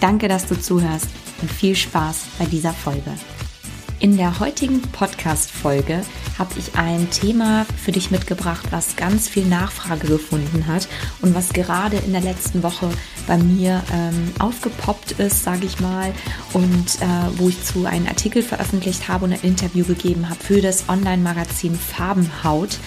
Danke, dass du zuhörst und viel Spaß bei dieser Folge. In der heutigen Podcast-Folge habe ich ein Thema für dich mitgebracht, was ganz viel Nachfrage gefunden hat und was gerade in der letzten Woche bei mir ähm, aufgepoppt ist, sage ich mal, und äh, wo ich zu einen Artikel veröffentlicht habe und ein Interview gegeben habe für das Online-Magazin Farbenhaut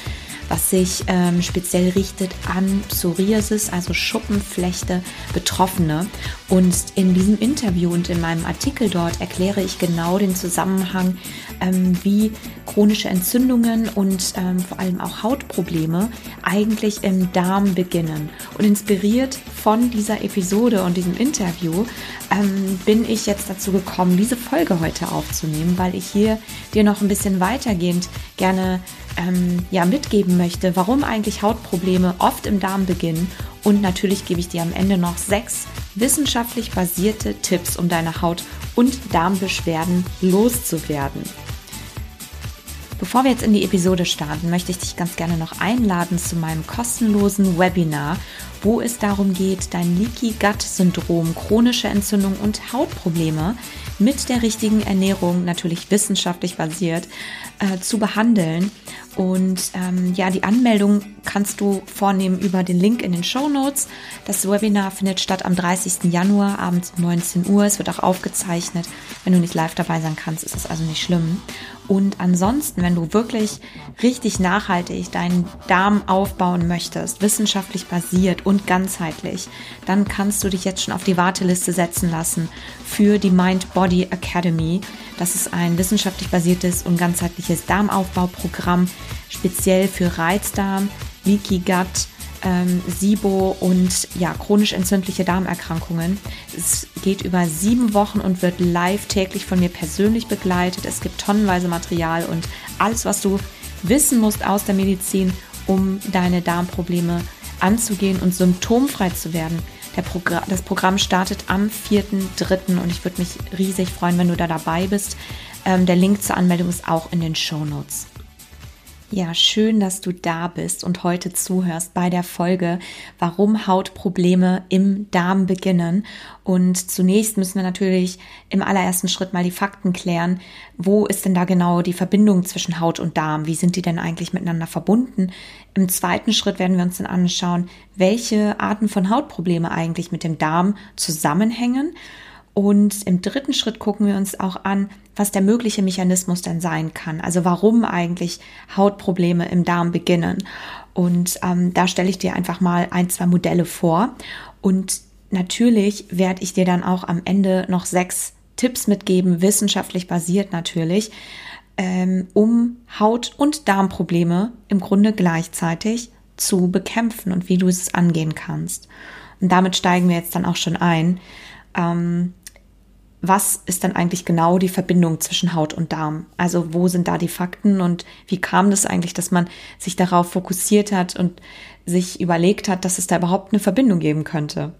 was sich ähm, speziell richtet an Psoriasis, also Schuppenflechte Betroffene. Und in diesem Interview und in meinem Artikel dort erkläre ich genau den Zusammenhang, ähm, wie chronische Entzündungen und ähm, vor allem auch Hautprobleme eigentlich im Darm beginnen. Und inspiriert von dieser Episode und diesem Interview ähm, bin ich jetzt dazu gekommen, diese Folge heute aufzunehmen, weil ich hier dir noch ein bisschen weitergehend gerne ähm, ja, mitgeben möchte, warum eigentlich Hautprobleme oft im Darm beginnen. Und natürlich gebe ich dir am Ende noch sechs wissenschaftlich basierte Tipps, um deine Haut- und Darmbeschwerden loszuwerden. Bevor wir jetzt in die Episode starten, möchte ich dich ganz gerne noch einladen zu meinem kostenlosen Webinar, wo es darum geht, dein Leaky Gut Syndrom, chronische Entzündung und Hautprobleme mit der richtigen Ernährung, natürlich wissenschaftlich basiert, äh, zu behandeln. Und ähm, ja, die Anmeldung kannst du vornehmen über den Link in den Show Notes. Das Webinar findet statt am 30. Januar abends um 19 Uhr. Es wird auch aufgezeichnet. Wenn du nicht live dabei sein kannst, ist das also nicht schlimm. Und ansonsten, wenn du wirklich richtig nachhaltig deinen Darm aufbauen möchtest, wissenschaftlich basiert und ganzheitlich, dann kannst du dich jetzt schon auf die Warteliste setzen lassen für die Mind Body Academy. Das ist ein wissenschaftlich basiertes und ganzheitliches Darmaufbauprogramm, speziell für Reizdarm, Leaky Gut, ähm, SIBO und ja, chronisch entzündliche Darmerkrankungen. Es geht über sieben Wochen und wird live täglich von mir persönlich begleitet. Es gibt tonnenweise Material und alles, was du wissen musst aus der Medizin, um deine Darmprobleme anzugehen und symptomfrei zu werden. Progr das Programm startet am 4.3. und ich würde mich riesig freuen, wenn du da dabei bist. Ähm, der Link zur Anmeldung ist auch in den Show Notes. Ja, schön, dass du da bist und heute zuhörst bei der Folge, warum Hautprobleme im Darm beginnen. Und zunächst müssen wir natürlich im allerersten Schritt mal die Fakten klären. Wo ist denn da genau die Verbindung zwischen Haut und Darm? Wie sind die denn eigentlich miteinander verbunden? Im zweiten Schritt werden wir uns dann anschauen, welche Arten von Hautprobleme eigentlich mit dem Darm zusammenhängen. Und im dritten Schritt gucken wir uns auch an, was der mögliche Mechanismus denn sein kann. Also warum eigentlich Hautprobleme im Darm beginnen. Und ähm, da stelle ich dir einfach mal ein, zwei Modelle vor. Und natürlich werde ich dir dann auch am Ende noch sechs Tipps mitgeben, wissenschaftlich basiert natürlich, ähm, um Haut- und Darmprobleme im Grunde gleichzeitig zu bekämpfen und wie du es angehen kannst. Und damit steigen wir jetzt dann auch schon ein. Ähm, was ist dann eigentlich genau die Verbindung zwischen Haut und Darm? Also wo sind da die Fakten und wie kam das eigentlich, dass man sich darauf fokussiert hat und sich überlegt hat, dass es da überhaupt eine Verbindung geben könnte?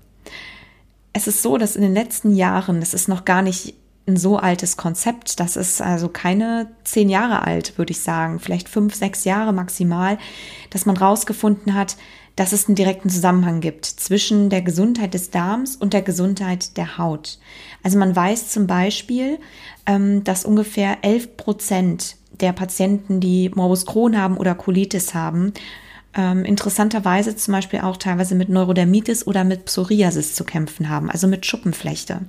Es ist so, dass in den letzten Jahren, das ist noch gar nicht ein so altes Konzept, das ist also keine zehn Jahre alt, würde ich sagen, vielleicht fünf, sechs Jahre maximal, dass man rausgefunden hat, dass es einen direkten Zusammenhang gibt zwischen der Gesundheit des Darms und der Gesundheit der Haut. Also man weiß zum Beispiel, ähm, dass ungefähr 11 Prozent der Patienten, die Morbus Crohn haben oder Colitis haben, ähm, interessanterweise zum Beispiel auch teilweise mit Neurodermitis oder mit Psoriasis zu kämpfen haben, also mit Schuppenflechte.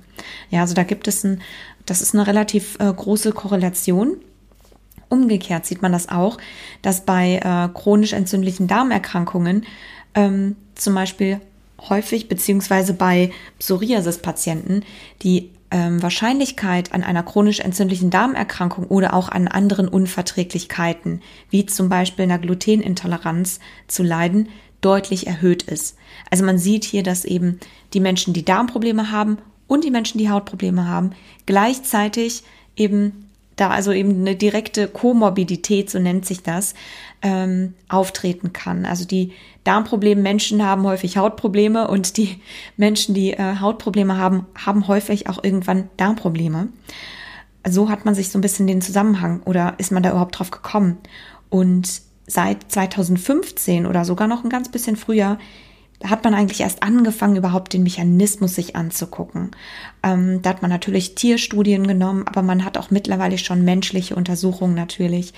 Ja, also da gibt es ein, das ist eine relativ äh, große Korrelation. Umgekehrt sieht man das auch, dass bei äh, chronisch entzündlichen Darmerkrankungen ähm, zum Beispiel häufig beziehungsweise bei Psoriasis-Patienten die ähm, Wahrscheinlichkeit an einer chronisch entzündlichen Darmerkrankung oder auch an anderen Unverträglichkeiten, wie zum Beispiel einer Glutenintoleranz zu leiden, deutlich erhöht ist. Also man sieht hier, dass eben die Menschen, die Darmprobleme haben und die Menschen, die Hautprobleme haben, gleichzeitig eben da also eben eine direkte Komorbidität, so nennt sich das, ähm, auftreten kann. Also die Darmprobleme Menschen haben häufig Hautprobleme und die Menschen, die äh, Hautprobleme haben, haben häufig auch irgendwann Darmprobleme. So hat man sich so ein bisschen den Zusammenhang oder ist man da überhaupt drauf gekommen? Und seit 2015 oder sogar noch ein ganz bisschen früher hat man eigentlich erst angefangen, überhaupt den Mechanismus sich anzugucken. Ähm, da hat man natürlich Tierstudien genommen, aber man hat auch mittlerweile schon menschliche Untersuchungen natürlich.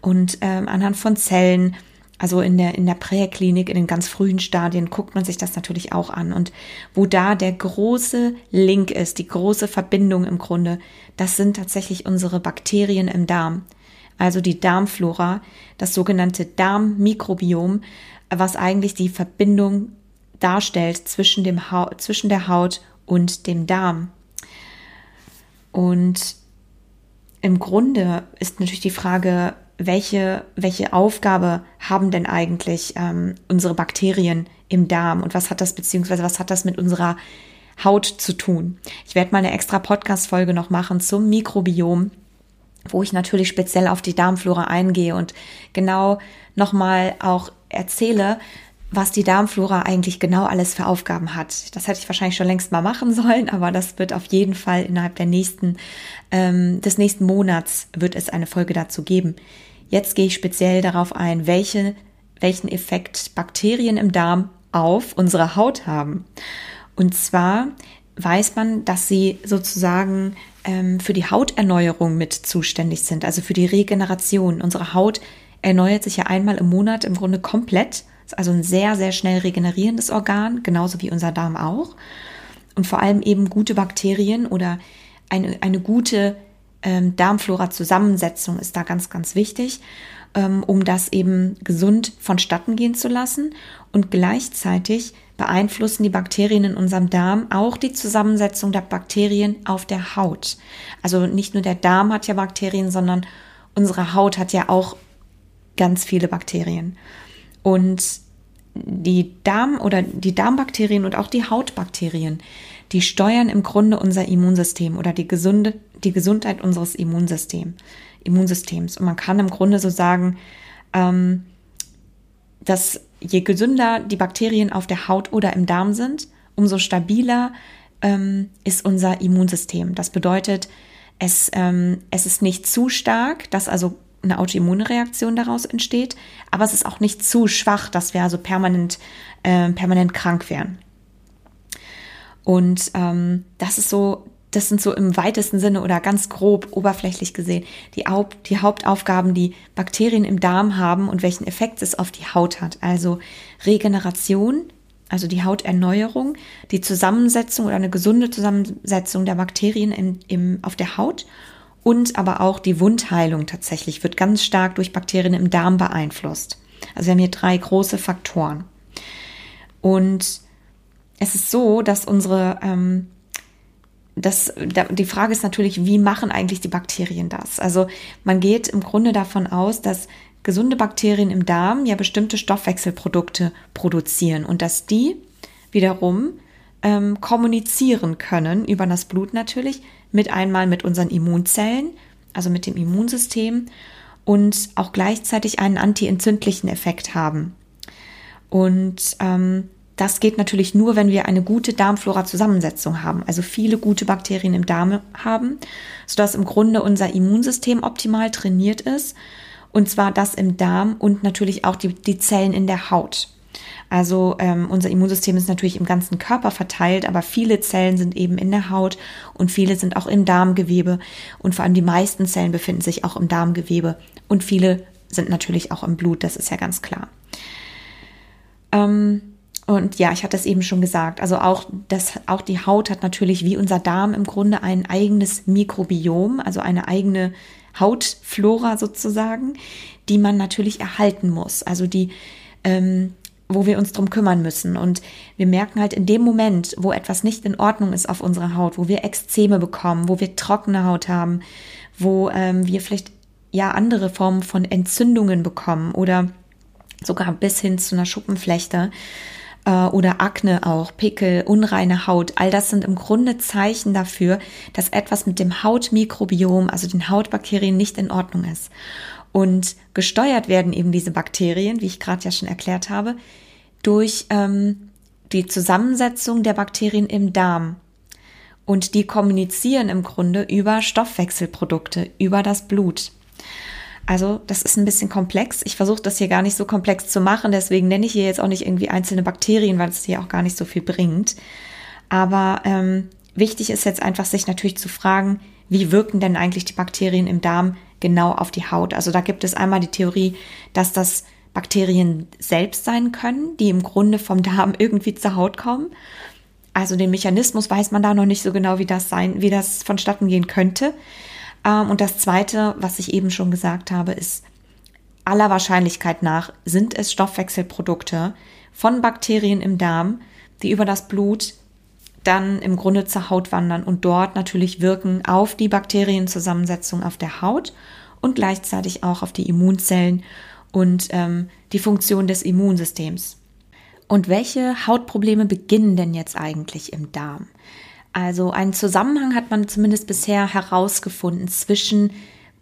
Und ähm, anhand von Zellen, also in der, in der Präklinik, in den ganz frühen Stadien, guckt man sich das natürlich auch an. Und wo da der große Link ist, die große Verbindung im Grunde, das sind tatsächlich unsere Bakterien im Darm. Also die Darmflora, das sogenannte Darmmikrobiom, was eigentlich die Verbindung darstellt zwischen, dem ha zwischen der Haut und dem Darm. Und im Grunde ist natürlich die Frage, welche, welche Aufgabe haben denn eigentlich ähm, unsere Bakterien im Darm und was hat das beziehungsweise was hat das mit unserer Haut zu tun? Ich werde mal eine extra Podcast-Folge noch machen zum Mikrobiom, wo ich natürlich speziell auf die Darmflora eingehe und genau nochmal auch erzähle, was die Darmflora eigentlich genau alles für Aufgaben hat. Das hätte ich wahrscheinlich schon längst mal machen sollen, aber das wird auf jeden Fall innerhalb der nächsten, ähm, des nächsten Monats wird es eine Folge dazu geben. Jetzt gehe ich speziell darauf ein, welche, welchen Effekt Bakterien im Darm auf unsere Haut haben. Und zwar weiß man, dass sie sozusagen ähm, für die Hauterneuerung mit zuständig sind, also für die Regeneration. Unsere Haut erneuert sich ja einmal im Monat im Grunde komplett ist also ein sehr, sehr schnell regenerierendes Organ, genauso wie unser Darm auch. Und vor allem eben gute Bakterien oder eine, eine gute ähm, Darmflora-Zusammensetzung ist da ganz, ganz wichtig, ähm, um das eben gesund vonstatten gehen zu lassen. Und gleichzeitig beeinflussen die Bakterien in unserem Darm auch die Zusammensetzung der Bakterien auf der Haut. Also nicht nur der Darm hat ja Bakterien, sondern unsere Haut hat ja auch ganz viele Bakterien. Und die Darm- oder die Darmbakterien und auch die Hautbakterien, die steuern im Grunde unser Immunsystem oder die gesunde, die Gesundheit unseres Immunsystem, Immunsystems. Und man kann im Grunde so sagen, ähm, dass je gesünder die Bakterien auf der Haut oder im Darm sind, umso stabiler ähm, ist unser Immunsystem. Das bedeutet, es, ähm, es ist nicht zu stark, dass also eine Autoimmunreaktion daraus entsteht, aber es ist auch nicht zu schwach, dass wir also permanent, äh, permanent krank wären. Und ähm, das ist so, das sind so im weitesten Sinne oder ganz grob oberflächlich gesehen die, die Hauptaufgaben, die Bakterien im Darm haben und welchen Effekt es auf die Haut hat. Also Regeneration, also die Hauterneuerung, die Zusammensetzung oder eine gesunde Zusammensetzung der Bakterien im, im, auf der Haut und aber auch die Wundheilung tatsächlich wird ganz stark durch Bakterien im Darm beeinflusst. Also wir haben hier drei große Faktoren. Und es ist so, dass unsere, ähm, das, da, die Frage ist natürlich, wie machen eigentlich die Bakterien das? Also man geht im Grunde davon aus, dass gesunde Bakterien im Darm ja bestimmte Stoffwechselprodukte produzieren und dass die wiederum ähm, kommunizieren können, über das Blut natürlich, mit einmal mit unseren Immunzellen, also mit dem Immunsystem und auch gleichzeitig einen antientzündlichen Effekt haben. Und ähm, das geht natürlich nur, wenn wir eine gute Darmflora-Zusammensetzung haben, also viele gute Bakterien im Darm haben, sodass im Grunde unser Immunsystem optimal trainiert ist. Und zwar das im Darm und natürlich auch die, die Zellen in der Haut. Also ähm, unser Immunsystem ist natürlich im ganzen Körper verteilt, aber viele Zellen sind eben in der Haut und viele sind auch im Darmgewebe und vor allem die meisten Zellen befinden sich auch im Darmgewebe und viele sind natürlich auch im Blut, das ist ja ganz klar. Ähm, und ja, ich hatte es eben schon gesagt, also auch, das, auch die Haut hat natürlich wie unser Darm im Grunde ein eigenes Mikrobiom, also eine eigene Hautflora sozusagen, die man natürlich erhalten muss. Also die ähm, wo wir uns drum kümmern müssen. Und wir merken halt in dem Moment, wo etwas nicht in Ordnung ist auf unserer Haut, wo wir Exzeme bekommen, wo wir trockene Haut haben, wo ähm, wir vielleicht ja andere Formen von Entzündungen bekommen oder sogar bis hin zu einer Schuppenflechte, äh, oder Akne auch, Pickel, unreine Haut, all das sind im Grunde Zeichen dafür, dass etwas mit dem Hautmikrobiom, also den Hautbakterien, nicht in Ordnung ist. Und gesteuert werden eben diese Bakterien, wie ich gerade ja schon erklärt habe, durch ähm, die Zusammensetzung der Bakterien im Darm. Und die kommunizieren im Grunde über Stoffwechselprodukte, über das Blut. Also das ist ein bisschen komplex. Ich versuche das hier gar nicht so komplex zu machen, deswegen nenne ich hier jetzt auch nicht irgendwie einzelne Bakterien, weil es hier auch gar nicht so viel bringt. Aber ähm, wichtig ist jetzt einfach, sich natürlich zu fragen, wie wirken denn eigentlich die Bakterien im Darm genau auf die Haut? Also da gibt es einmal die Theorie, dass das Bakterien selbst sein können, die im Grunde vom Darm irgendwie zur Haut kommen. Also den Mechanismus weiß man da noch nicht so genau, wie das sein, wie das vonstatten gehen könnte. Ähm, und das Zweite, was ich eben schon gesagt habe, ist aller Wahrscheinlichkeit nach sind es Stoffwechselprodukte von Bakterien im Darm, die über das Blut dann im Grunde zur Haut wandern und dort natürlich wirken auf die Bakterienzusammensetzung auf der Haut und gleichzeitig auch auf die Immunzellen und ähm, die Funktion des Immunsystems. Und welche Hautprobleme beginnen denn jetzt eigentlich im Darm? Also einen Zusammenhang hat man zumindest bisher herausgefunden zwischen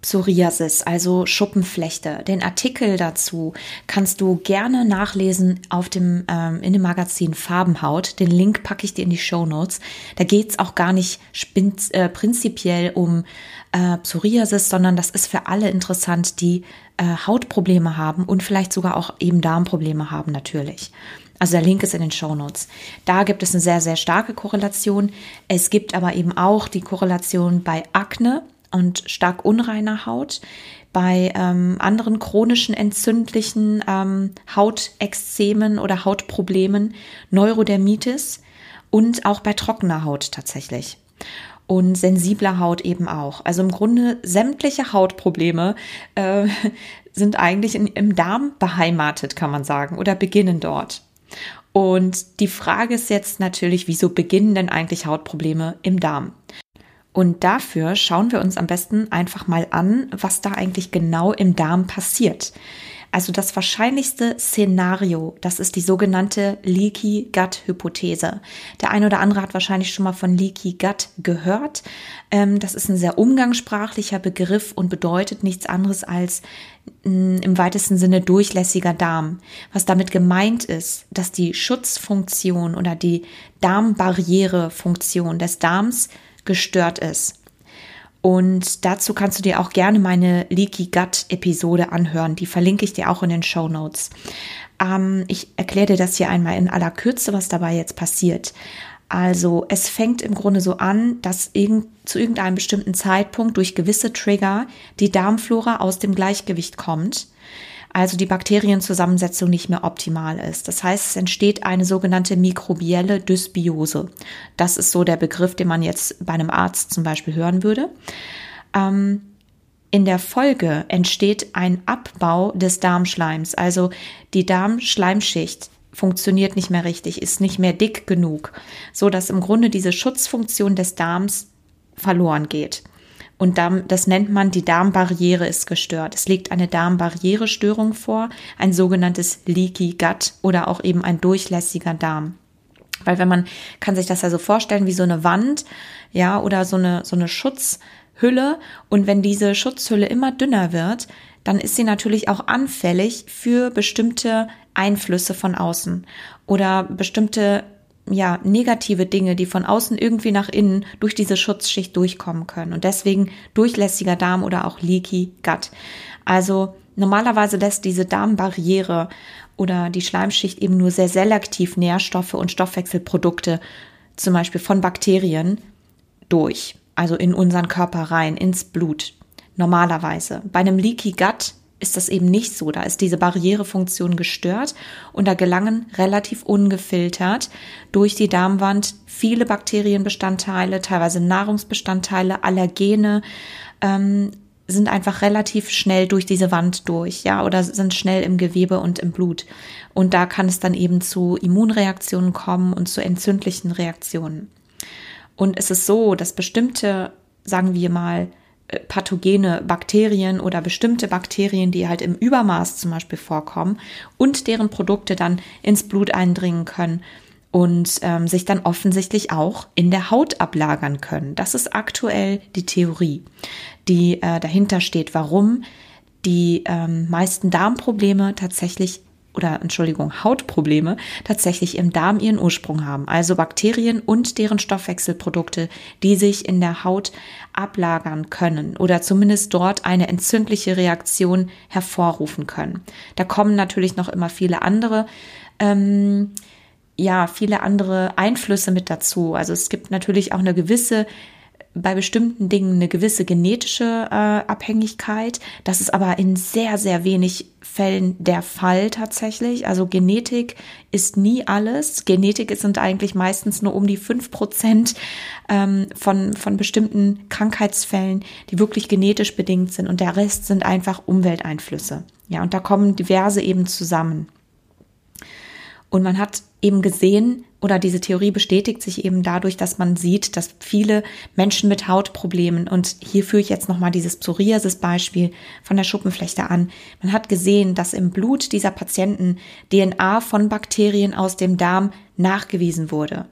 Psoriasis, also Schuppenflechte. Den Artikel dazu kannst du gerne nachlesen auf dem ähm, in dem Magazin Farbenhaut. Den Link packe ich dir in die Show Notes. Da geht's auch gar nicht äh, prinzipiell um äh, Psoriasis, sondern das ist für alle interessant, die äh, Hautprobleme haben und vielleicht sogar auch eben Darmprobleme haben natürlich. Also der Link ist in den Show Notes. Da gibt es eine sehr, sehr starke Korrelation. Es gibt aber eben auch die Korrelation bei Akne und stark unreiner Haut, bei ähm, anderen chronischen entzündlichen ähm, Hautexzemen oder Hautproblemen, Neurodermitis und auch bei trockener Haut tatsächlich. Und sensibler Haut eben auch. Also im Grunde sämtliche Hautprobleme äh, sind eigentlich in, im Darm beheimatet, kann man sagen, oder beginnen dort. Und die Frage ist jetzt natürlich, wieso beginnen denn eigentlich Hautprobleme im Darm? Und dafür schauen wir uns am besten einfach mal an, was da eigentlich genau im Darm passiert. Also das wahrscheinlichste Szenario, das ist die sogenannte Leaky Gut Hypothese. Der eine oder andere hat wahrscheinlich schon mal von Leaky Gut gehört. Ähm, das ist ein sehr umgangssprachlicher Begriff und bedeutet nichts anderes als mm, im weitesten Sinne durchlässiger Darm. Was damit gemeint ist, dass die Schutzfunktion oder die Darmbarrierefunktion des Darms gestört ist. Und dazu kannst du dir auch gerne meine Leaky Gut Episode anhören. Die verlinke ich dir auch in den Show Notes. Ähm, ich erkläre dir das hier einmal in aller Kürze, was dabei jetzt passiert. Also es fängt im Grunde so an, dass irgend, zu irgendeinem bestimmten Zeitpunkt durch gewisse Trigger die Darmflora aus dem Gleichgewicht kommt also die Bakterienzusammensetzung nicht mehr optimal ist. Das heißt, es entsteht eine sogenannte mikrobielle Dysbiose. Das ist so der Begriff, den man jetzt bei einem Arzt zum Beispiel hören würde. Ähm, in der Folge entsteht ein Abbau des Darmschleims, also die Darmschleimschicht funktioniert nicht mehr richtig, ist nicht mehr dick genug, so dass im Grunde diese Schutzfunktion des Darms verloren geht. Und das nennt man, die Darmbarriere ist gestört. Es liegt eine Darmbarrierestörung vor, ein sogenanntes Leaky Gut oder auch eben ein durchlässiger Darm. Weil wenn man kann sich das ja so vorstellen wie so eine Wand, ja, oder so eine, so eine Schutzhülle. Und wenn diese Schutzhülle immer dünner wird, dann ist sie natürlich auch anfällig für bestimmte Einflüsse von außen oder bestimmte ja, negative Dinge, die von außen irgendwie nach innen durch diese Schutzschicht durchkommen können. Und deswegen durchlässiger Darm oder auch Leaky Gut. Also normalerweise lässt diese Darmbarriere oder die Schleimschicht eben nur sehr selektiv Nährstoffe und Stoffwechselprodukte, zum Beispiel von Bakterien, durch. Also in unseren Körper rein, ins Blut. Normalerweise. Bei einem Leaky Gut ist das eben nicht so. Da ist diese Barrierefunktion gestört und da gelangen relativ ungefiltert durch die Darmwand viele Bakterienbestandteile, teilweise Nahrungsbestandteile, Allergene, ähm, sind einfach relativ schnell durch diese Wand durch, ja, oder sind schnell im Gewebe und im Blut. Und da kann es dann eben zu Immunreaktionen kommen und zu entzündlichen Reaktionen. Und es ist so, dass bestimmte, sagen wir mal, pathogene Bakterien oder bestimmte Bakterien, die halt im Übermaß zum Beispiel vorkommen und deren Produkte dann ins Blut eindringen können und ähm, sich dann offensichtlich auch in der Haut ablagern können. Das ist aktuell die Theorie, die äh, dahinter steht, warum die ähm, meisten Darmprobleme tatsächlich oder Entschuldigung, Hautprobleme tatsächlich im Darm ihren Ursprung haben. Also Bakterien und deren Stoffwechselprodukte, die sich in der Haut ablagern können oder zumindest dort eine entzündliche Reaktion hervorrufen können. Da kommen natürlich noch immer viele andere ähm, ja, viele andere Einflüsse mit dazu. Also es gibt natürlich auch eine gewisse bei bestimmten Dingen eine gewisse genetische äh, Abhängigkeit. Das ist aber in sehr, sehr wenig Fällen der Fall tatsächlich. Also Genetik ist nie alles. Genetik sind eigentlich meistens nur um die fünf Prozent ähm, von, von bestimmten Krankheitsfällen, die wirklich genetisch bedingt sind. Und der Rest sind einfach Umwelteinflüsse. Ja, und da kommen diverse eben zusammen. Und man hat eben gesehen, oder diese Theorie bestätigt sich eben dadurch, dass man sieht, dass viele Menschen mit Hautproblemen, und hier führe ich jetzt nochmal dieses Psoriasis-Beispiel von der Schuppenflechte an, man hat gesehen, dass im Blut dieser Patienten DNA von Bakterien aus dem Darm nachgewiesen wurde.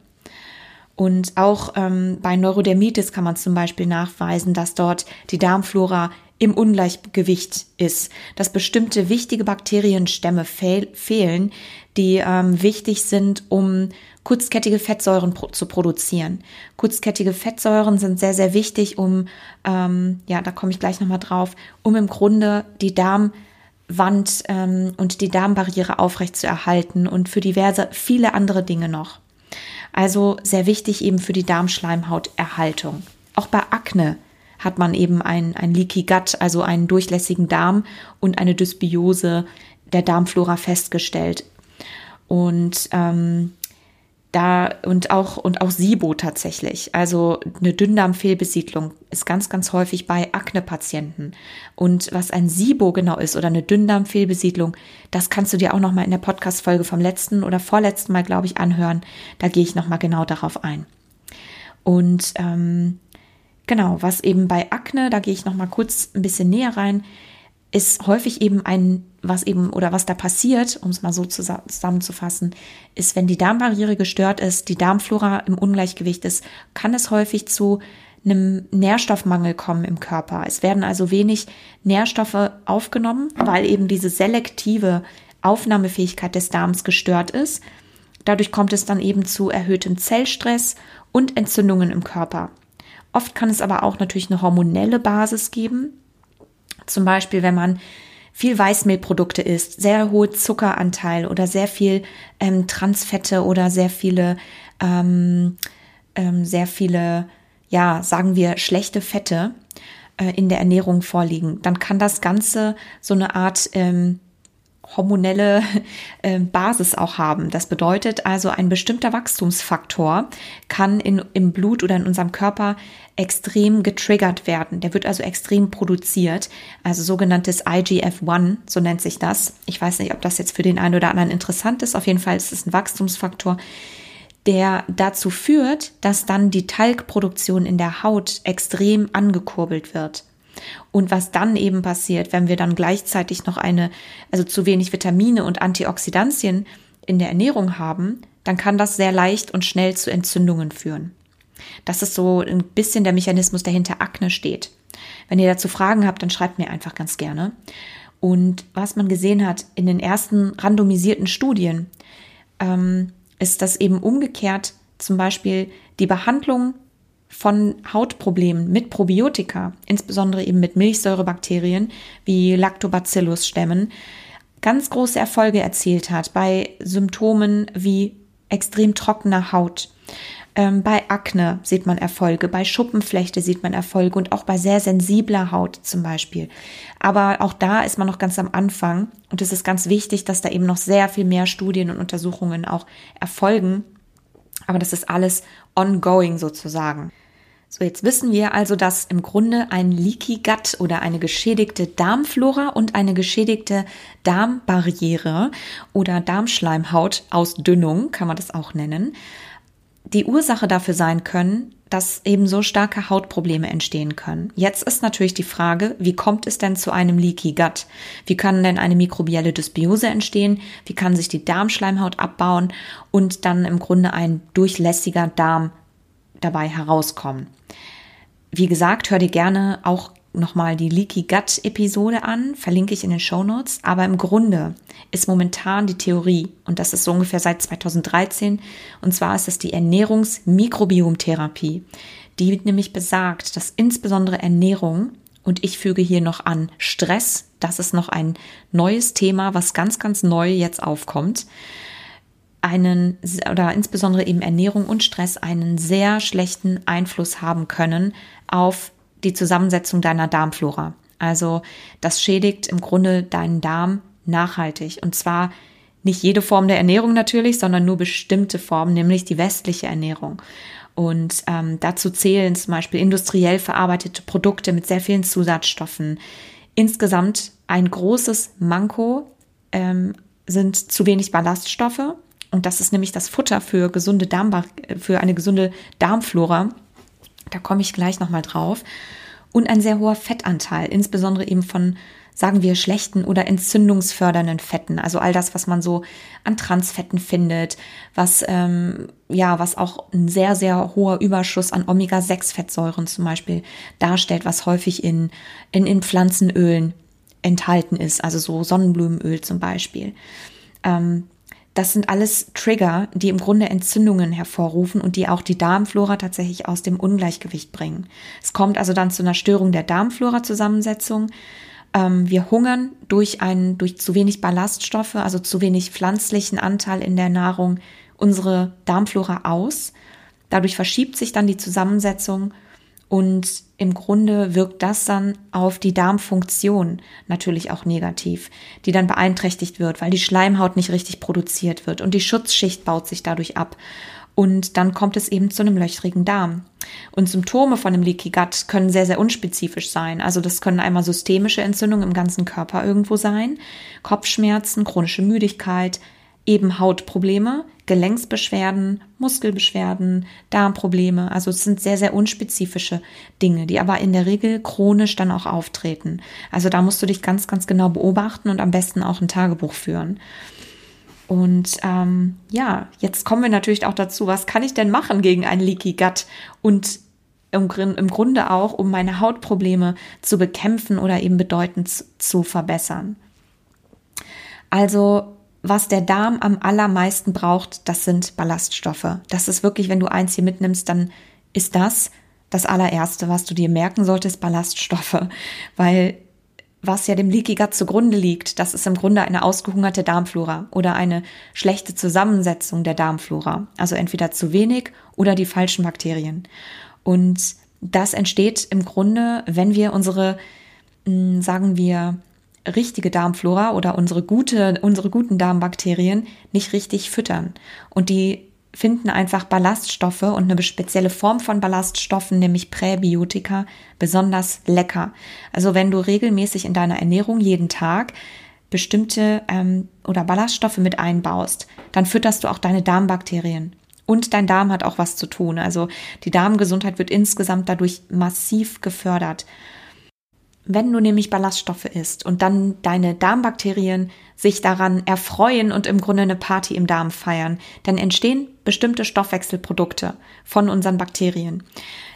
Und auch ähm, bei Neurodermitis kann man zum Beispiel nachweisen, dass dort die Darmflora im Ungleichgewicht ist, dass bestimmte wichtige Bakterienstämme fehl fehlen, die ähm, wichtig sind, um kurzkettige Fettsäuren pro zu produzieren. Kurzkettige Fettsäuren sind sehr, sehr wichtig, um, ähm, ja, da komme ich gleich nochmal drauf, um im Grunde die Darmwand ähm, und die Darmbarriere aufrecht zu erhalten und für diverse, viele andere Dinge noch. Also sehr wichtig eben für die Darmschleimhauterhaltung. Auch bei Akne hat man eben ein, ein Leaky Gut, also einen durchlässigen Darm und eine Dysbiose der Darmflora festgestellt. Und ähm, da und auch und auch SIBO tatsächlich. Also eine Dünndarmfehlbesiedlung ist ganz ganz häufig bei Akne-Patienten. Und was ein SIBO genau ist oder eine Dünndarmfehlbesiedlung, das kannst du dir auch noch mal in der Podcast Folge vom letzten oder vorletzten Mal, glaube ich, anhören. Da gehe ich noch mal genau darauf ein. Und ähm, Genau, was eben bei Akne, da gehe ich noch mal kurz ein bisschen näher rein, ist häufig eben ein, was eben oder was da passiert, um es mal so zusammenzufassen, ist, wenn die Darmbarriere gestört ist, die Darmflora im Ungleichgewicht ist, kann es häufig zu einem Nährstoffmangel kommen im Körper. Es werden also wenig Nährstoffe aufgenommen, weil eben diese selektive Aufnahmefähigkeit des Darms gestört ist. Dadurch kommt es dann eben zu erhöhtem Zellstress und Entzündungen im Körper. Oft kann es aber auch natürlich eine hormonelle Basis geben. Zum Beispiel, wenn man viel Weißmehlprodukte isst, sehr hohe Zuckeranteil oder sehr viel ähm, Transfette oder sehr viele, ähm, ähm, sehr viele, ja, sagen wir, schlechte Fette äh, in der Ernährung vorliegen, dann kann das Ganze so eine Art ähm, hormonelle äh, Basis auch haben. Das bedeutet also, ein bestimmter Wachstumsfaktor kann in, im Blut oder in unserem Körper extrem getriggert werden. Der wird also extrem produziert, also sogenanntes IGF-1, so nennt sich das. Ich weiß nicht, ob das jetzt für den einen oder anderen interessant ist. Auf jeden Fall ist es ein Wachstumsfaktor, der dazu führt, dass dann die Talgproduktion in der Haut extrem angekurbelt wird. Und was dann eben passiert, wenn wir dann gleichzeitig noch eine, also zu wenig Vitamine und Antioxidantien in der Ernährung haben, dann kann das sehr leicht und schnell zu Entzündungen führen. Das ist so ein bisschen der Mechanismus, der hinter Akne steht. Wenn ihr dazu Fragen habt, dann schreibt mir einfach ganz gerne. Und was man gesehen hat in den ersten randomisierten Studien, ähm, ist, dass eben umgekehrt zum Beispiel die Behandlung von Hautproblemen mit Probiotika, insbesondere eben mit Milchsäurebakterien wie Lactobacillus-Stämmen, ganz große Erfolge erzielt hat bei Symptomen wie extrem trockener Haut. Ähm, bei Akne sieht man Erfolge, bei Schuppenflechte sieht man Erfolge und auch bei sehr sensibler Haut zum Beispiel. Aber auch da ist man noch ganz am Anfang und es ist ganz wichtig, dass da eben noch sehr viel mehr Studien und Untersuchungen auch erfolgen. Aber das ist alles ongoing sozusagen. So, jetzt wissen wir also, dass im Grunde ein Leaky Gut oder eine geschädigte Darmflora und eine geschädigte Darmbarriere oder Darmschleimhautausdünnung, kann man das auch nennen, die Ursache dafür sein können, dass eben so starke Hautprobleme entstehen können. Jetzt ist natürlich die Frage, wie kommt es denn zu einem Leaky Gut? Wie kann denn eine mikrobielle Dysbiose entstehen? Wie kann sich die Darmschleimhaut abbauen und dann im Grunde ein durchlässiger Darm dabei herauskommen? Wie gesagt, hör dir gerne auch nochmal die Leaky Gut Episode an, verlinke ich in den Show Notes. Aber im Grunde ist momentan die Theorie, und das ist so ungefähr seit 2013, und zwar ist es die Ernährungsmikrobiomtherapie, die nämlich besagt, dass insbesondere Ernährung, und ich füge hier noch an Stress, das ist noch ein neues Thema, was ganz, ganz neu jetzt aufkommt, einen oder insbesondere eben Ernährung und Stress einen sehr schlechten Einfluss haben können auf die Zusammensetzung deiner Darmflora. Also das schädigt im Grunde deinen Darm nachhaltig. Und zwar nicht jede Form der Ernährung natürlich, sondern nur bestimmte Formen, nämlich die westliche Ernährung. Und ähm, dazu zählen zum Beispiel industriell verarbeitete Produkte mit sehr vielen Zusatzstoffen. Insgesamt ein großes Manko ähm, sind zu wenig Ballaststoffe. Und das ist nämlich das Futter für gesunde Darm, für eine gesunde Darmflora. Da komme ich gleich nochmal drauf. Und ein sehr hoher Fettanteil, insbesondere eben von, sagen wir, schlechten oder entzündungsfördernden Fetten. Also all das, was man so an Transfetten findet, was, ähm, ja, was auch ein sehr, sehr hoher Überschuss an Omega-6-Fettsäuren zum Beispiel darstellt, was häufig in, in, in Pflanzenölen enthalten ist, also so Sonnenblumenöl zum Beispiel. Ähm, das sind alles Trigger, die im Grunde Entzündungen hervorrufen und die auch die Darmflora tatsächlich aus dem Ungleichgewicht bringen. Es kommt also dann zu einer Störung der Darmflora-Zusammensetzung. Ähm, wir hungern durch einen, durch zu wenig Ballaststoffe, also zu wenig pflanzlichen Anteil in der Nahrung unsere Darmflora aus. Dadurch verschiebt sich dann die Zusammensetzung und im Grunde wirkt das dann auf die Darmfunktion natürlich auch negativ, die dann beeinträchtigt wird, weil die Schleimhaut nicht richtig produziert wird und die Schutzschicht baut sich dadurch ab. Und dann kommt es eben zu einem löchrigen Darm. Und Symptome von einem Leaky Gut können sehr, sehr unspezifisch sein. Also das können einmal systemische Entzündungen im ganzen Körper irgendwo sein, Kopfschmerzen, chronische Müdigkeit, eben Hautprobleme, Gelenksbeschwerden, Muskelbeschwerden, Darmprobleme. Also es sind sehr, sehr unspezifische Dinge, die aber in der Regel chronisch dann auch auftreten. Also da musst du dich ganz, ganz genau beobachten und am besten auch ein Tagebuch führen. Und ähm, ja, jetzt kommen wir natürlich auch dazu, was kann ich denn machen gegen ein Leaky Gut und im, im Grunde auch, um meine Hautprobleme zu bekämpfen oder eben bedeutend zu, zu verbessern. Also was der Darm am allermeisten braucht, das sind Ballaststoffe. Das ist wirklich, wenn du eins hier mitnimmst, dann ist das das allererste, was du dir merken solltest, Ballaststoffe. Weil was ja dem Leaky Gut zugrunde liegt, das ist im Grunde eine ausgehungerte Darmflora oder eine schlechte Zusammensetzung der Darmflora. Also entweder zu wenig oder die falschen Bakterien. Und das entsteht im Grunde, wenn wir unsere, hm, sagen wir, richtige Darmflora oder unsere gute, unsere guten Darmbakterien nicht richtig füttern. Und die finden einfach Ballaststoffe und eine spezielle Form von Ballaststoffen, nämlich Präbiotika, besonders lecker. Also wenn du regelmäßig in deiner Ernährung jeden Tag bestimmte ähm, oder Ballaststoffe mit einbaust, dann fütterst du auch deine Darmbakterien. Und dein Darm hat auch was zu tun. Also die Darmgesundheit wird insgesamt dadurch massiv gefördert. Wenn du nämlich Ballaststoffe isst und dann deine Darmbakterien sich daran erfreuen und im Grunde eine Party im Darm feiern, dann entstehen bestimmte Stoffwechselprodukte von unseren Bakterien.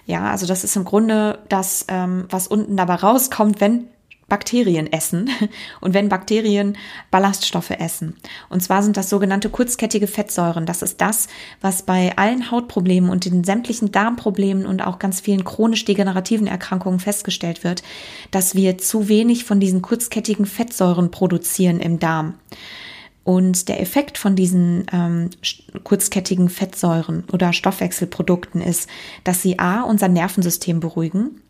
Ja, also das ist im Grunde das, ähm, was unten dabei rauskommt, wenn Bakterien essen und wenn Bakterien Ballaststoffe essen. Und zwar sind das sogenannte kurzkettige Fettsäuren. Das ist das, was bei allen Hautproblemen und den sämtlichen Darmproblemen und auch ganz vielen chronisch degenerativen Erkrankungen festgestellt wird, dass wir zu wenig von diesen kurzkettigen Fettsäuren produzieren im Darm. Und der Effekt von diesen ähm, kurzkettigen Fettsäuren oder Stoffwechselprodukten ist, dass sie a unser Nervensystem beruhigen,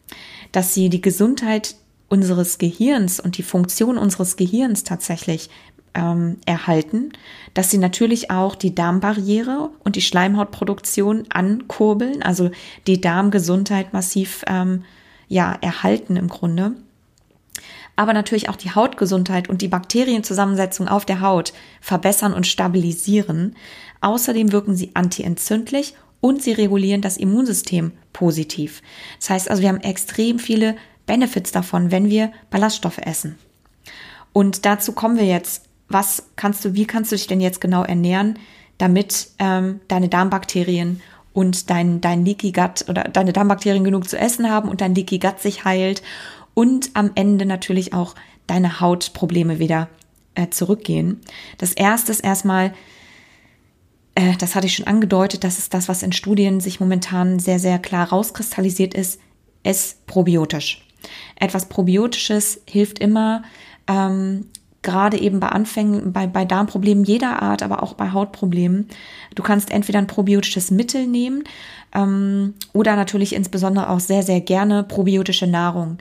dass sie die Gesundheit unseres Gehirns und die Funktion unseres Gehirns tatsächlich ähm, erhalten, dass sie natürlich auch die Darmbarriere und die Schleimhautproduktion ankurbeln, also die Darmgesundheit massiv ähm, ja erhalten im Grunde. Aber natürlich auch die Hautgesundheit und die Bakterienzusammensetzung auf der Haut verbessern und stabilisieren. Außerdem wirken sie antientzündlich und sie regulieren das Immunsystem positiv. Das heißt also, wir haben extrem viele Benefits davon, wenn wir Ballaststoffe essen. Und dazu kommen wir jetzt. Was kannst du, wie kannst du dich denn jetzt genau ernähren, damit ähm, deine Darmbakterien und dein, dein Leaky Gut oder deine Darmbakterien genug zu essen haben und dein Leaky Gut sich heilt und am Ende natürlich auch deine Hautprobleme wieder äh, zurückgehen. Das erste ist erstmal, äh, das hatte ich schon angedeutet, das ist das, was in Studien sich momentan sehr, sehr klar rauskristallisiert ist, es probiotisch. Etwas Probiotisches hilft immer, ähm, gerade eben bei Anfängen, bei, bei Darmproblemen jeder Art, aber auch bei Hautproblemen. Du kannst entweder ein probiotisches Mittel nehmen ähm, oder natürlich insbesondere auch sehr, sehr gerne probiotische Nahrung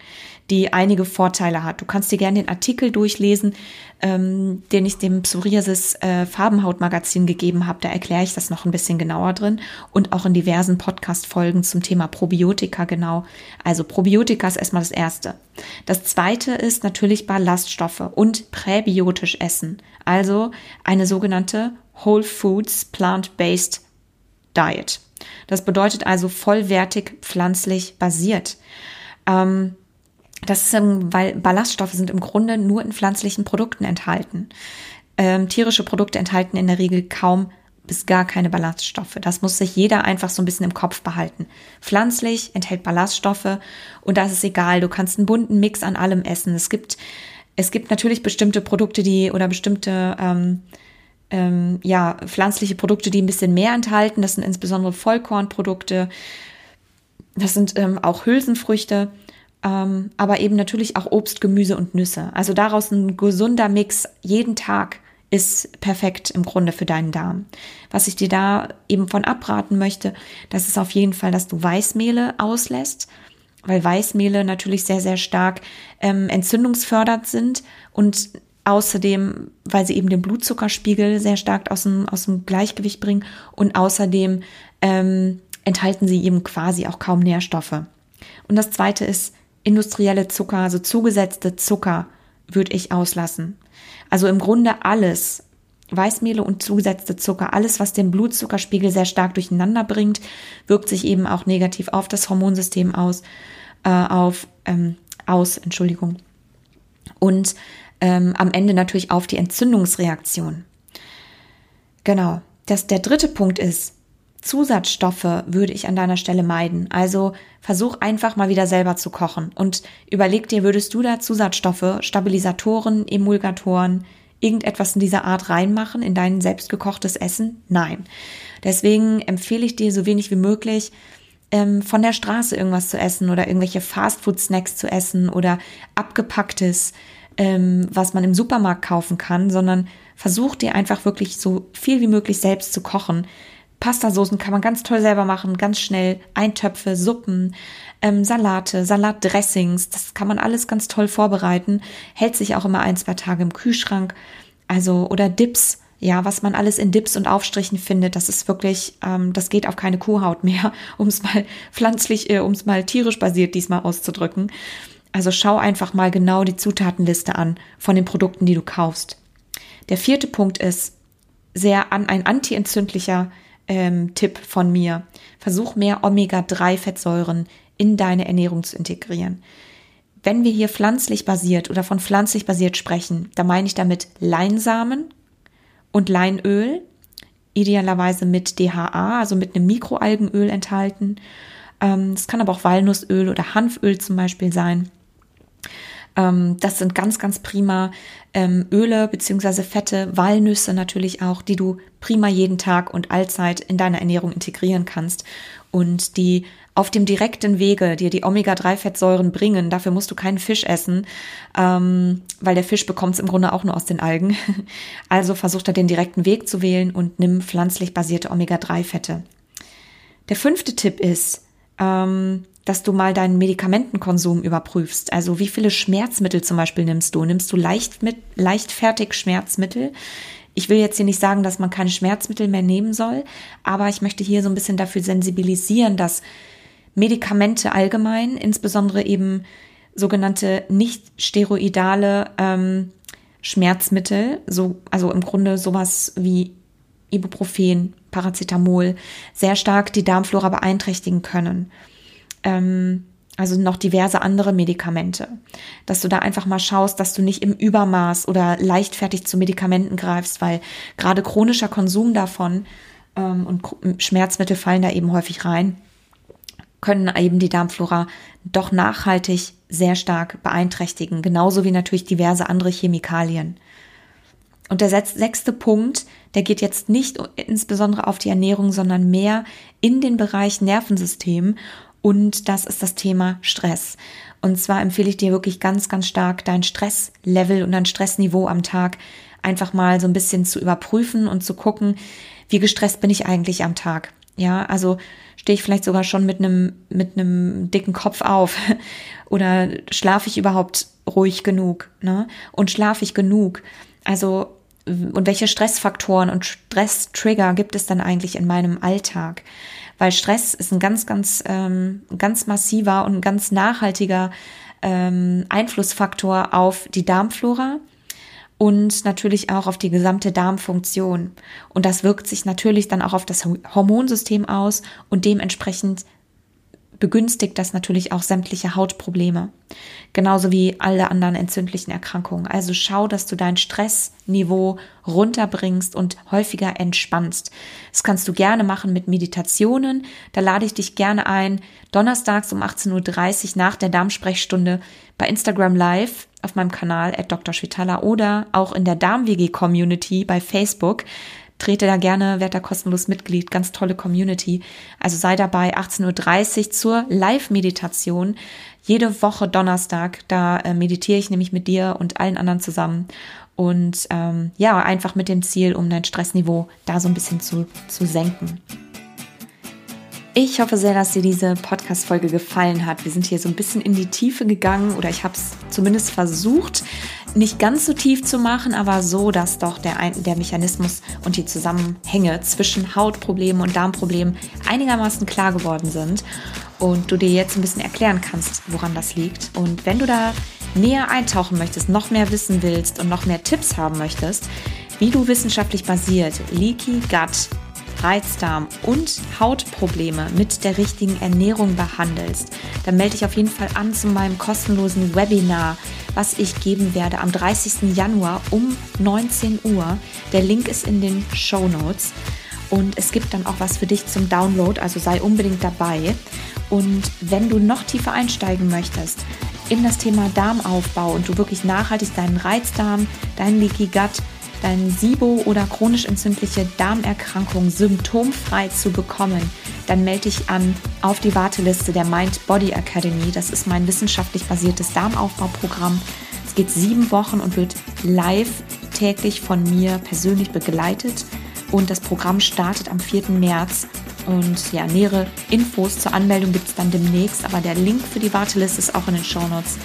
die einige Vorteile hat. Du kannst dir gerne den Artikel durchlesen, ähm, den ich dem Psoriasis äh, Farbenhautmagazin gegeben habe. Da erkläre ich das noch ein bisschen genauer drin und auch in diversen Podcast-Folgen zum Thema Probiotika genau. Also Probiotika ist erstmal das Erste. Das Zweite ist natürlich Ballaststoffe und präbiotisch essen. Also eine sogenannte Whole Foods Plant-Based Diet. Das bedeutet also vollwertig pflanzlich basiert. Ähm, das ist, weil Ballaststoffe sind im Grunde nur in pflanzlichen Produkten enthalten. Ähm, tierische Produkte enthalten in der Regel kaum bis gar keine Ballaststoffe. Das muss sich jeder einfach so ein bisschen im Kopf behalten. Pflanzlich enthält Ballaststoffe und das ist egal. Du kannst einen bunten Mix an allem essen. Es gibt, es gibt natürlich bestimmte Produkte, die oder bestimmte ähm, ähm, ja, pflanzliche Produkte, die ein bisschen mehr enthalten. Das sind insbesondere Vollkornprodukte. Das sind ähm, auch Hülsenfrüchte ähm, aber eben natürlich auch Obst, Gemüse und Nüsse. Also daraus ein gesunder Mix jeden Tag ist perfekt im Grunde für deinen Darm. Was ich dir da eben von abraten möchte, das ist auf jeden Fall, dass du Weißmehle auslässt, weil Weißmehle natürlich sehr, sehr stark ähm, entzündungsfördernd sind und außerdem, weil sie eben den Blutzuckerspiegel sehr stark aus dem, aus dem Gleichgewicht bringen und außerdem ähm, enthalten sie eben quasi auch kaum Nährstoffe. Und das zweite ist, industrielle Zucker, also zugesetzte Zucker, würde ich auslassen. Also im Grunde alles, Weißmehle und zugesetzte Zucker, alles, was den Blutzuckerspiegel sehr stark durcheinander bringt, wirkt sich eben auch negativ auf das Hormonsystem aus, äh, auf, ähm, aus, Entschuldigung. Und ähm, am Ende natürlich auf die Entzündungsreaktion. Genau. Das, der dritte Punkt ist, Zusatzstoffe würde ich an deiner Stelle meiden. Also versuch einfach mal wieder selber zu kochen und überleg dir, würdest du da Zusatzstoffe, Stabilisatoren, Emulgatoren, irgendetwas in dieser Art reinmachen in dein selbstgekochtes Essen? Nein. Deswegen empfehle ich dir so wenig wie möglich, ähm, von der Straße irgendwas zu essen oder irgendwelche Fastfood-Snacks zu essen oder abgepacktes, ähm, was man im Supermarkt kaufen kann, sondern versuch dir einfach wirklich so viel wie möglich selbst zu kochen Pastasoßen kann man ganz toll selber machen, ganz schnell. Eintöpfe, Suppen, ähm, Salate, Salatdressings, das kann man alles ganz toll vorbereiten. Hält sich auch immer ein, zwei Tage im Kühlschrank. Also, oder Dips, ja, was man alles in Dips und Aufstrichen findet, das ist wirklich, ähm, das geht auf keine Kuhhaut mehr, um es mal pflanzlich, äh, um es mal tierisch basiert diesmal auszudrücken. Also schau einfach mal genau die Zutatenliste an von den Produkten, die du kaufst. Der vierte Punkt ist sehr an, ein antientzündlicher ähm, Tipp von mir. Versuch mehr Omega-3-Fettsäuren in deine Ernährung zu integrieren. Wenn wir hier pflanzlich basiert oder von pflanzlich basiert sprechen, da meine ich damit Leinsamen und Leinöl, idealerweise mit DHA, also mit einem Mikroalgenöl enthalten. Ähm, es kann aber auch Walnussöl oder Hanföl zum Beispiel sein. Ähm, das sind ganz, ganz prima ähm, Öle beziehungsweise Fette, Walnüsse natürlich auch, die du prima jeden Tag und allzeit in deiner Ernährung integrieren kannst und die auf dem direkten Wege dir die Omega-3-Fettsäuren bringen. Dafür musst du keinen Fisch essen, ähm, weil der Fisch bekommt es im Grunde auch nur aus den Algen. Also versuch da den direkten Weg zu wählen und nimm pflanzlich basierte Omega-3-Fette. Der fünfte Tipp ist, ähm, dass du mal deinen Medikamentenkonsum überprüfst. Also wie viele Schmerzmittel zum Beispiel nimmst du? Nimmst du leicht mit, leichtfertig Schmerzmittel? Ich will jetzt hier nicht sagen, dass man keine Schmerzmittel mehr nehmen soll, aber ich möchte hier so ein bisschen dafür sensibilisieren, dass Medikamente allgemein, insbesondere eben sogenannte nicht steroidale ähm, Schmerzmittel, so, also im Grunde sowas wie Ibuprofen, Paracetamol sehr stark die Darmflora beeinträchtigen können. Ähm, also noch diverse andere Medikamente. Dass du da einfach mal schaust, dass du nicht im Übermaß oder leichtfertig zu Medikamenten greifst, weil gerade chronischer Konsum davon ähm, und Schmerzmittel fallen da eben häufig rein, können eben die Darmflora doch nachhaltig sehr stark beeinträchtigen, genauso wie natürlich diverse andere Chemikalien. Und der sechste Punkt, der geht jetzt nicht insbesondere auf die Ernährung, sondern mehr in den Bereich Nervensystem und das ist das Thema Stress. Und zwar empfehle ich dir wirklich ganz, ganz stark dein Stresslevel und dein Stressniveau am Tag einfach mal so ein bisschen zu überprüfen und zu gucken, wie gestresst bin ich eigentlich am Tag. Ja, also stehe ich vielleicht sogar schon mit einem mit einem dicken Kopf auf oder schlafe ich überhaupt ruhig genug, ne? Und schlafe ich genug? Also und welche Stressfaktoren und Stresstrigger gibt es dann eigentlich in meinem Alltag? weil Stress ist ein ganz, ganz, ähm, ganz massiver und ganz nachhaltiger ähm, Einflussfaktor auf die Darmflora und natürlich auch auf die gesamte Darmfunktion. Und das wirkt sich natürlich dann auch auf das Hormonsystem aus und dementsprechend begünstigt das natürlich auch sämtliche Hautprobleme. Genauso wie alle anderen entzündlichen Erkrankungen. Also schau, dass du dein Stressniveau runterbringst und häufiger entspannst. Das kannst du gerne machen mit Meditationen. Da lade ich dich gerne ein, donnerstags um 18.30 Uhr nach der Darmsprechstunde bei Instagram Live auf meinem Kanal at Dr. Schwitala oder auch in der Darm-WG Community bei Facebook trete da gerne, werd da kostenlos Mitglied, ganz tolle Community. Also sei dabei 18.30 Uhr zur Live-Meditation. Jede Woche Donnerstag, da äh, meditiere ich nämlich mit dir und allen anderen zusammen. Und ähm, ja, einfach mit dem Ziel, um dein Stressniveau da so ein bisschen zu, zu senken. Ich hoffe sehr, dass dir diese Podcast-Folge gefallen hat. Wir sind hier so ein bisschen in die Tiefe gegangen oder ich habe es zumindest versucht, nicht ganz so tief zu machen, aber so, dass doch der, der Mechanismus und die Zusammenhänge zwischen Hautproblemen und Darmproblemen einigermaßen klar geworden sind und du dir jetzt ein bisschen erklären kannst, woran das liegt. Und wenn du da näher eintauchen möchtest, noch mehr wissen willst und noch mehr Tipps haben möchtest, wie du wissenschaftlich basiert Leaky Gut Reizdarm und Hautprobleme mit der richtigen Ernährung behandelst, dann melde dich auf jeden Fall an zu meinem kostenlosen Webinar, was ich geben werde am 30. Januar um 19 Uhr. Der Link ist in den Show Notes. Und es gibt dann auch was für dich zum Download, also sei unbedingt dabei. Und wenn du noch tiefer einsteigen möchtest in das Thema Darmaufbau und du wirklich nachhaltig deinen Reizdarm, deinen Leaky Gut, deine SIBO oder chronisch entzündliche Darmerkrankung symptomfrei zu bekommen, dann melde dich an auf die Warteliste der Mind Body Academy. Das ist mein wissenschaftlich basiertes Darmaufbauprogramm. Es geht sieben Wochen und wird live täglich von mir persönlich begleitet. Und das Programm startet am 4. März. Und ja, nähere Infos zur Anmeldung gibt es dann demnächst, aber der Link für die Warteliste ist auch in den Show Notes.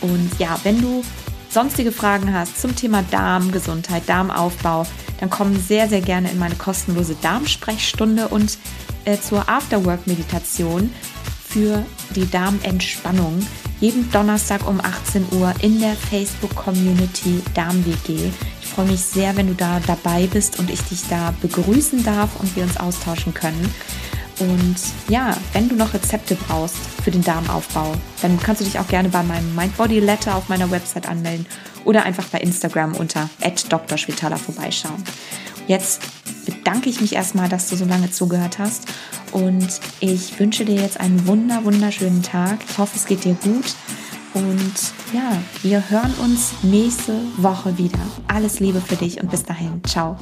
Und ja, wenn du sonstige Fragen hast zum Thema Darmgesundheit, Darmaufbau, dann komm sehr, sehr gerne in meine kostenlose Darmsprechstunde und äh, zur Afterwork-Meditation für die Darmentspannung. Jeden Donnerstag um 18 Uhr in der Facebook-Community DarmWG. Ich freue mich sehr, wenn du da dabei bist und ich dich da begrüßen darf und wir uns austauschen können. Und ja, wenn du noch Rezepte brauchst für den Darmaufbau, dann kannst du dich auch gerne bei meinem Mind Body Letter auf meiner Website anmelden oder einfach bei Instagram unter @drschwitala vorbeischauen. Jetzt bedanke ich mich erstmal, dass du so lange zugehört hast und ich wünsche dir jetzt einen wunder wunderschönen Tag. Ich hoffe, es geht dir gut und ja, wir hören uns nächste Woche wieder. Alles Liebe für dich und bis dahin. Ciao.